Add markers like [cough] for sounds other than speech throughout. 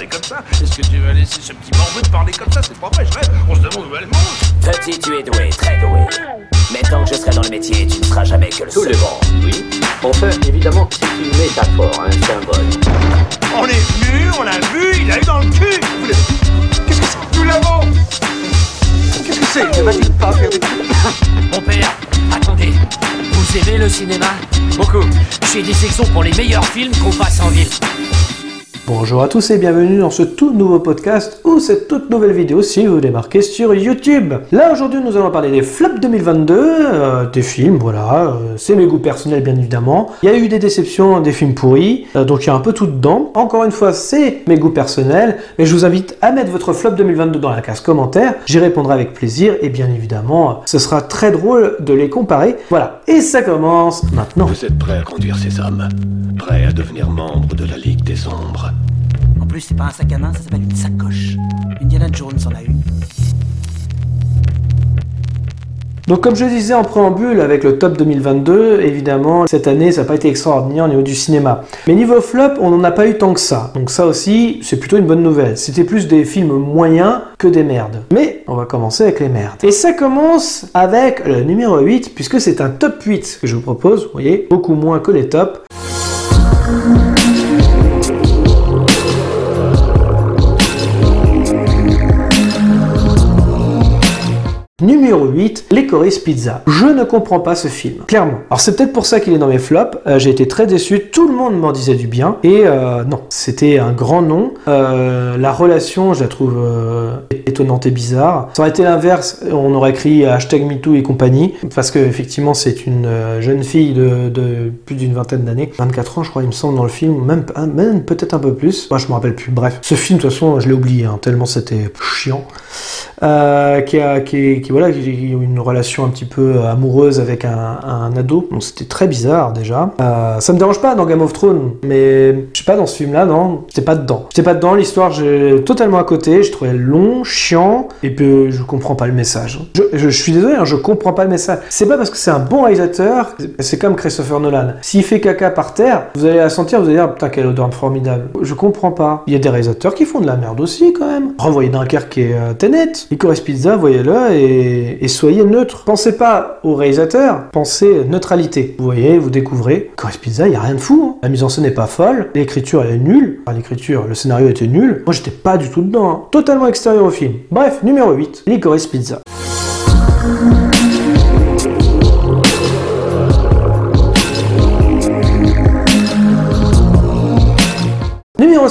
parler comme ça Est-ce que tu vas laisser ce petit morveux te parler comme ça? C'est pas vrai, je rêve. On se demande où elle mange. Petit, tu es doué, très doué. Mais tant que je serai dans le métier, tu ne seras jamais que le Tout seul. le monde, oui. Enfin, évidemment, c'est une métaphore, un symbole. On est venu, on l'a vu, il a eu dans le cul. Vous l'avez- Qu'est-ce que c'est Nous l'avons. Qu'est-ce que c'est? Va-t-il pas faire des Mon père, attendez. Vous aimez le cinéma? Beaucoup. J'ai des sections pour les meilleurs films qu'on passe en ville. Bonjour à tous et bienvenue dans ce tout nouveau podcast ou cette toute nouvelle vidéo si vous démarquez sur YouTube. Là aujourd'hui nous allons parler des flops 2022, euh, des films, voilà, euh, c'est mes goûts personnels bien évidemment. Il y a eu des déceptions, des films pourris, euh, donc il y a un peu tout dedans. Encore une fois c'est mes goûts personnels, mais je vous invite à mettre votre flop 2022 dans la case commentaire, j'y répondrai avec plaisir et bien évidemment ce sera très drôle de les comparer. Voilà, et ça commence maintenant. Vous êtes prêt à conduire ces hommes Prêt à devenir membre de la Ligue des Ombres plus, c'est pas un sac à main, ça s'appelle une sacoche. Indiana Jones en a une. Donc comme je disais en préambule avec le top 2022, évidemment cette année ça n'a pas été extraordinaire au niveau du cinéma. Mais niveau flop, on n'en a pas eu tant que ça. Donc ça aussi, c'est plutôt une bonne nouvelle. C'était plus des films moyens que des merdes. Mais on va commencer avec les merdes. Et ça commence avec le numéro 8, puisque c'est un top 8 que je vous propose, vous voyez, beaucoup moins que les tops. Numéro 8, Licorice Pizza. Je ne comprends pas ce film, clairement. Alors c'est peut-être pour ça qu'il est dans mes flops. Euh, J'ai été très déçu, tout le monde m'en disait du bien. Et euh, non, c'était un grand nom. Euh, la relation, je la trouve étonnante et bizarre. Ça aurait été l'inverse, on aurait écrit hashtag MeToo et compagnie. Parce que effectivement c'est une jeune fille de, plus d'une vingtaine d'années. 24 ans je crois il me semble dans le film, même, même peut-être un peu plus. Moi je me rappelle plus. Bref, ce film de toute façon je l'ai oublié, hein, tellement c'était chiant. Euh, qui, a, qui, qui, voilà, qui a une relation un petit peu amoureuse avec un, un ado. Donc c'était très bizarre déjà. Euh, ça me dérange pas dans Game of Thrones, mais je sais pas dans ce film-là, non, j'étais pas dedans. J'étais pas dedans. L'histoire, j'ai totalement à côté. Je trouvais long, chiant, et puis je comprends pas le message. Je, je, suis désolé, hein, je comprends pas le message. C'est pas parce que c'est un bon réalisateur. C'est comme Christopher Nolan. S'il fait caca par terre, vous allez la sentir, vous allez dire putain quelle odeur formidable. Je comprends pas. Il y a des réalisateurs qui font de la merde aussi quand même. Renvoyez Dunkerque et euh, Tenet. Licorice Pizza, voyez-le et, soyez neutre. Pensez pas au réalisateur, pensez neutralité. Vous voyez, vous découvrez. Licorice Pizza, il y a rien de fou. Hein. La mise en scène n'est pas folle, l'écriture elle est nulle. Enfin, l'écriture, le scénario était nul. Moi, j'étais pas du tout dedans. Hein. Totalement extérieur au film. Bref, numéro 8, Licorice Pizza.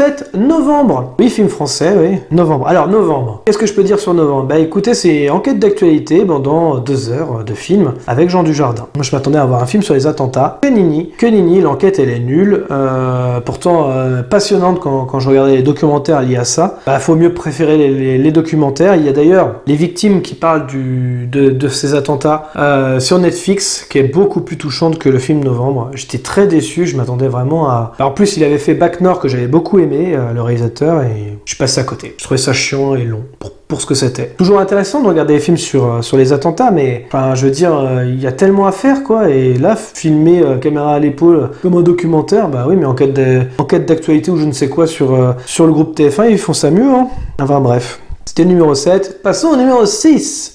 Numéro 7, novembre. Oui, film français, oui. Novembre. Alors, novembre. Qu'est-ce que je peux dire sur novembre? Bah écoutez, c'est enquête d'actualité pendant deux heures de film avec Jean Dujardin. Moi, je m'attendais à avoir un film sur les attentats. Que nini. Que nini, l'enquête, elle est nulle. Euh, pourtant, euh, passionnante quand, quand, je regardais les documentaires liés à ça. Bah, faut mieux préférer les, documentaires. Il y a d'ailleurs les victimes qui parlent du, de, de ces attentats euh, sur Netflix, qui est beaucoup plus touchante que le film Novembre. J'étais très déçu. Je m'attendais vraiment à... En plus, il avait fait Back North que j'avais beaucoup aimé, euh, le réalisateur, et je suis passé à côté. Je trouvais ça chiant et long pour, pour ce que c'était. Toujours intéressant de regarder des films sur, euh, sur les attentats, mais enfin, je veux dire, euh, il y a tellement à faire, quoi, et là, filmer caméra à l'épaule comme un documentaire, bah oui, mais en quête d'actualité ou je ne sais quoi sur, sur le groupe TF1, ils font ça mieux, hein. Enfin bref. C'était le numéro 7. Passons au numéro 6.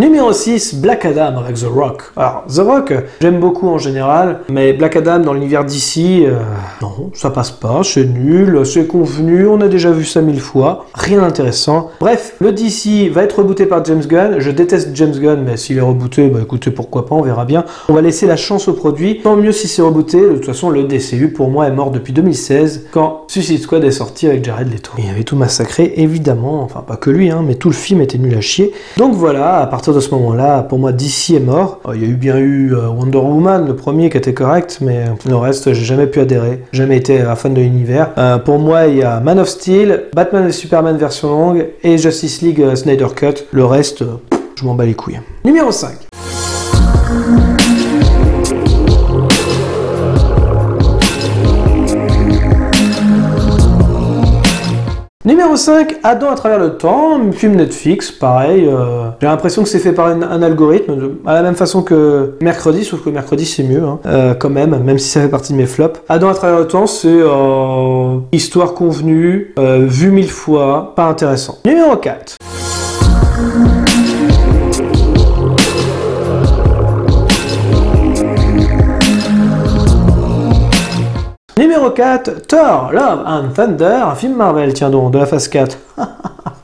Numéro 6, Black Adam avec The Rock. Alors, The Rock, j'aime beaucoup en général, mais Black Adam dans l'univers d'ici, euh, non, ça passe pas, c'est nul, c'est convenu, on a déjà vu ça mille fois, rien d'intéressant. Bref, le DC va être rebooté par James Gunn, je déteste James Gunn, mais s'il est rebooté, bah écoutez, pourquoi pas, on verra bien. On va laisser la chance au produit, tant mieux si c'est rebooté, de toute façon, le DCU pour moi est mort depuis 2016, quand Suicide Squad est sorti avec Jared Leto. Il avait tout massacré, évidemment, enfin pas que lui, hein, mais tout le film était nul à chier. Donc voilà, à partir de ce moment-là, pour moi, DC est mort. Il y a eu bien eu Wonder Woman, le premier qui était correct, mais le reste, j'ai jamais pu adhérer. Jamais été un fan de l'univers. Euh, pour moi, il y a Man of Steel, Batman et Superman version longue et Justice League euh, Snyder Cut. Le reste, je m'en bats les couilles. Numéro 5. Numéro 5, Adam à travers le temps, film Netflix, pareil. euh, J'ai l'impression que c'est fait par un, algorithme, à la même façon que Mercredi, sauf que Mercredi c'est mieux, hein, euh, quand même, même si ça fait partie de mes flops. Adam à travers le temps, c'est euh, histoire convenue, vue mille fois, pas intéressant. Numéro 4. Numéro 4, Thor, Love and Thunder, un film Marvel, tiens donc, de la phase 4. [laughs]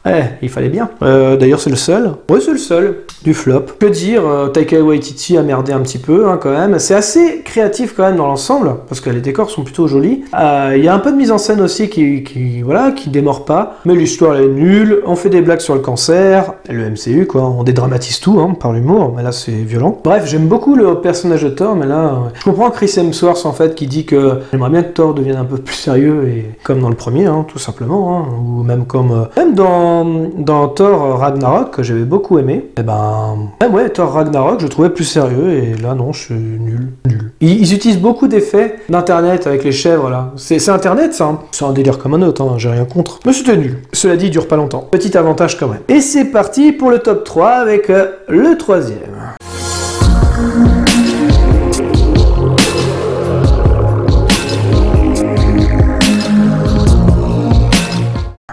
Eh, il fallait bien. Euh, D'ailleurs, c'est le seul. Oui, c'est le seul flop. Que dire euh, Taika Waititi a merdé un petit peu, hein, quand même. C'est assez créatif quand même dans l'ensemble, parce que les décors sont plutôt jolis. Euh, Il y a un peu de mise en scène aussi qui, qui voilà, qui démord pas. Mais l'histoire est nulle. On fait des blagues sur le cancer, le MCU quoi. On dédramatise tout hein, par l'humour, mais là c'est violent. Bref, j'aime beaucoup le personnage de Thor, mais là, euh, je comprends Chris Hemsworth en fait qui dit que j'aimerais bien que Thor devienne un peu plus sérieux et comme dans le premier, hein, tout simplement, hein, ou même comme euh, même dans dans Thor Ragnarok que j'avais beaucoup aimé. Et ben même ouais, Thor Ragnarok, je trouvais plus sérieux et là non, je suis nul, nul. Ils, utilisent beaucoup d'effets d'internet avec les chèvres là. C'est c'est internet ça. hein. C'est un délire comme un autre, hein, j'ai rien contre. Mais c'était nul. Cela dit, il dure pas longtemps. Petit avantage quand même. Et c'est parti pour le top 3 avec euh, le troisième.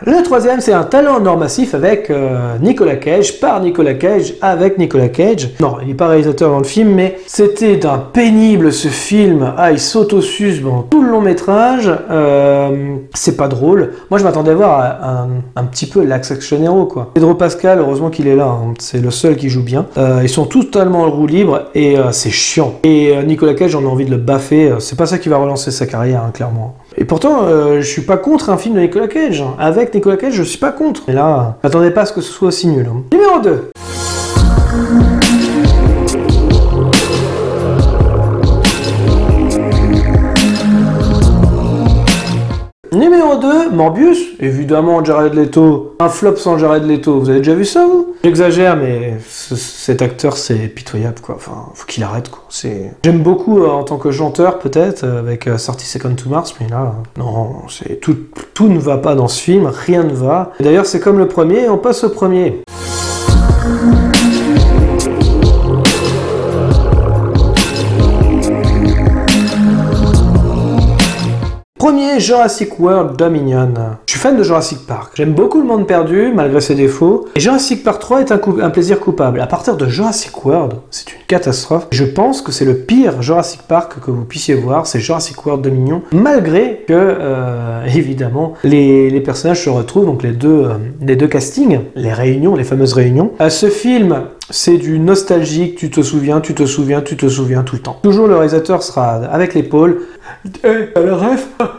Le troisième, c'est un talent en or massif avec euh, Nicolas Cage, par Nicolas Cage, avec Nicolas Cage. Non, il n'est pas réalisateur dans le film, mais c'était d'un pénible ce film. Ah, il saute au sus dans tout le long métrage. Euh, c'est pas drôle. Moi, je m'attendais à voir un, petit peu l'Axe Action quoi. Pedro Pascal, heureusement qu'il est là. hein. C'est le seul qui joue bien. Euh, ils sont totalement en roue libre et c'est chiant. Et Nicolas Cage, j'en ai envie de le baffer. C'est pas ça qui va relancer sa carrière, hein, clairement. Et pourtant, euh, je suis pas contre un film de Nicolas Cage. Avec Nicolas Cage, je suis pas contre. Mais là, m'attendez pas à ce que ce soit aussi nul. hein. Numéro 2. Numéro 2, Morbius. Évidemment, Jared Leto. Un flop sans Jared Leto. Vous avez déjà vu ça, vous? J'exagère, mais ce- cet acteur, c'est pitoyable, quoi. Enfin, faut qu'il arrête, quoi. J'aime beaucoup euh, en tant que chanteur, peut-être, euh, avec euh, 30 Seconds to Mars, mais là, non, c'est... Tout, tout ne va pas dans ce film, rien ne va. D'ailleurs, c'est comme le premier, on passe au premier. Premier, Jurassic World Dominion. Je suis fan de Jurassic Park. J'aime beaucoup le monde perdu, malgré ses défauts. Et Jurassic Park 3 est un, plaisir coupable. À partir de Jurassic World, c'est une catastrophe. Je pense que c'est le pire Jurassic Park que vous puissiez voir, c'est Jurassic World Dominion, malgré que, euh, [laughs] évidemment, les, personnages se retrouvent, donc les deux, euh, les deux castings, les réunions, les fameuses réunions. Euh, ce film, c'est du nostalgique, tu te souviens, tu te souviens, tu te souviens tout le temps. Toujours le réalisateur sera avec l'épaule. Le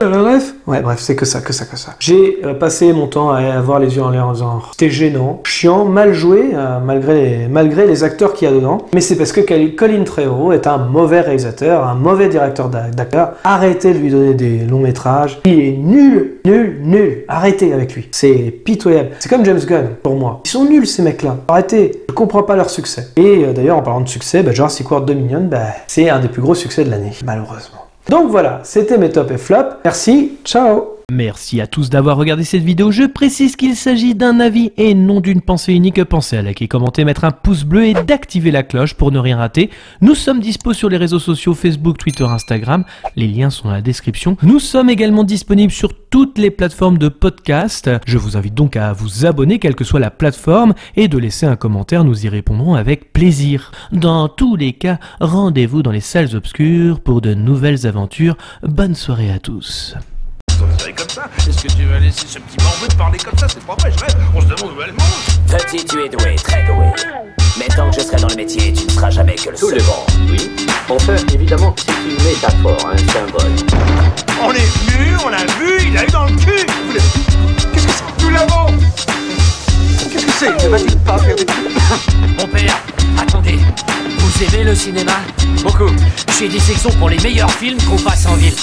le ref Ouais, bref, c'est que ça, que ça, que ça. J'ai euh, passé mon temps à avoir les yeux en l'air en disant c'était gênant, chiant, mal joué, euh, malgré, les, malgré les acteurs qu'il y a dedans. Mais c'est parce que Colin Trevorrow est un mauvais réalisateur, un mauvais directeur d'a- d'acteurs. Arrêtez de lui donner des longs métrages. Il est nul, nul, nul. Arrêtez avec lui. C'est pitoyable. C'est comme James Gunn, pour moi. Ils sont nuls, ces mecs-là. Arrêtez. Je comprends pas leur succès. Et euh, d'ailleurs, en parlant de succès, bah, Jurassic World Dominion, bah, c'est un des plus gros succès de l'année, malheureusement. Donc voilà, c'était mes top et flops. Merci, ciao Merci à tous d'avoir regardé cette vidéo. Je précise qu'il s'agit d'un avis et non d'une pensée unique. Pensez à liker, commenter, mettre un pouce bleu et d'activer la cloche pour ne rien rater. Nous sommes dispo sur les réseaux sociaux Facebook, Twitter, Instagram. Les liens sont dans la description. Nous sommes également disponibles sur toutes les plateformes de podcast. Je vous invite donc à vous abonner, quelle que soit la plateforme, et de laisser un commentaire. Nous y répondrons avec plaisir. Dans tous les cas, rendez-vous dans les salles obscures pour de nouvelles aventures. Bonne soirée à tous. C'est comme ça? Est-ce que tu vas laisser ce petit morveux te parler comme ça? C'est pas vrai, je rêve. On se demande où elle mange. Petit, tu es doué, très doué. Mais tant que je serai dans le métier, tu ne seras jamais que le Tout le second. monde, oui. Enfin, évidemment, c'est une métaphore, un symbole. On est venu, on l'a vu, il a eu dans le cul. Qu'est-ce que c'est? Nous l'avons Qu'est-ce que c'est? Ne va-t-il pas faire des Mon père, attendez. Vous aimez le cinéma? Beaucoup. J'ai des sections pour les meilleurs films qu'on passe en ville.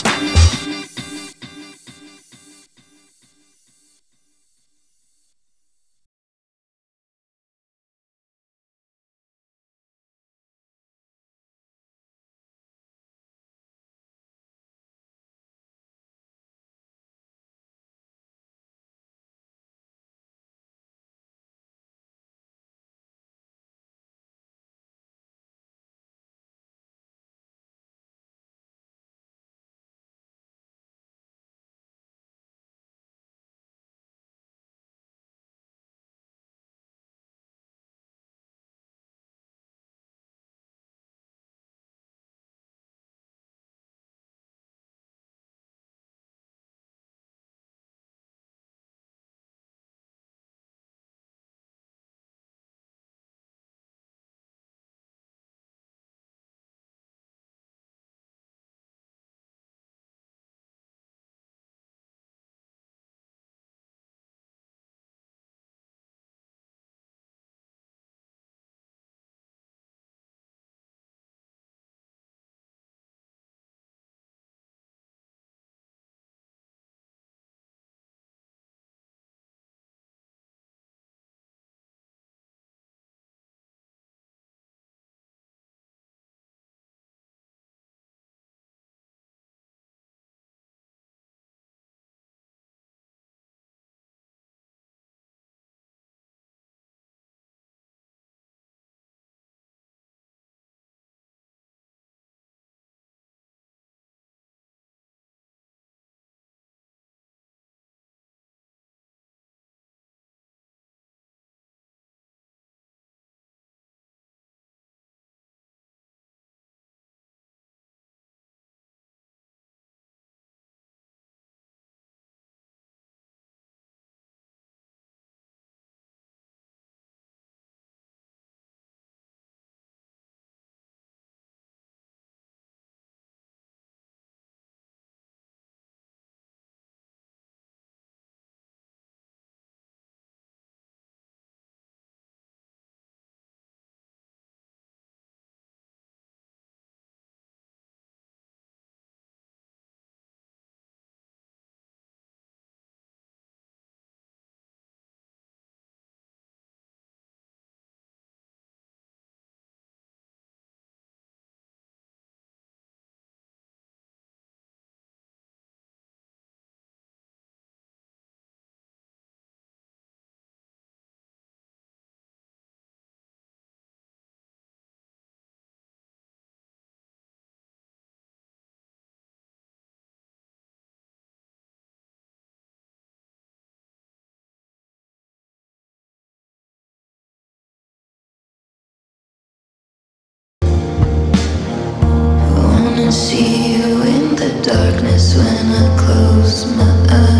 See you in the darkness when I close my eyes.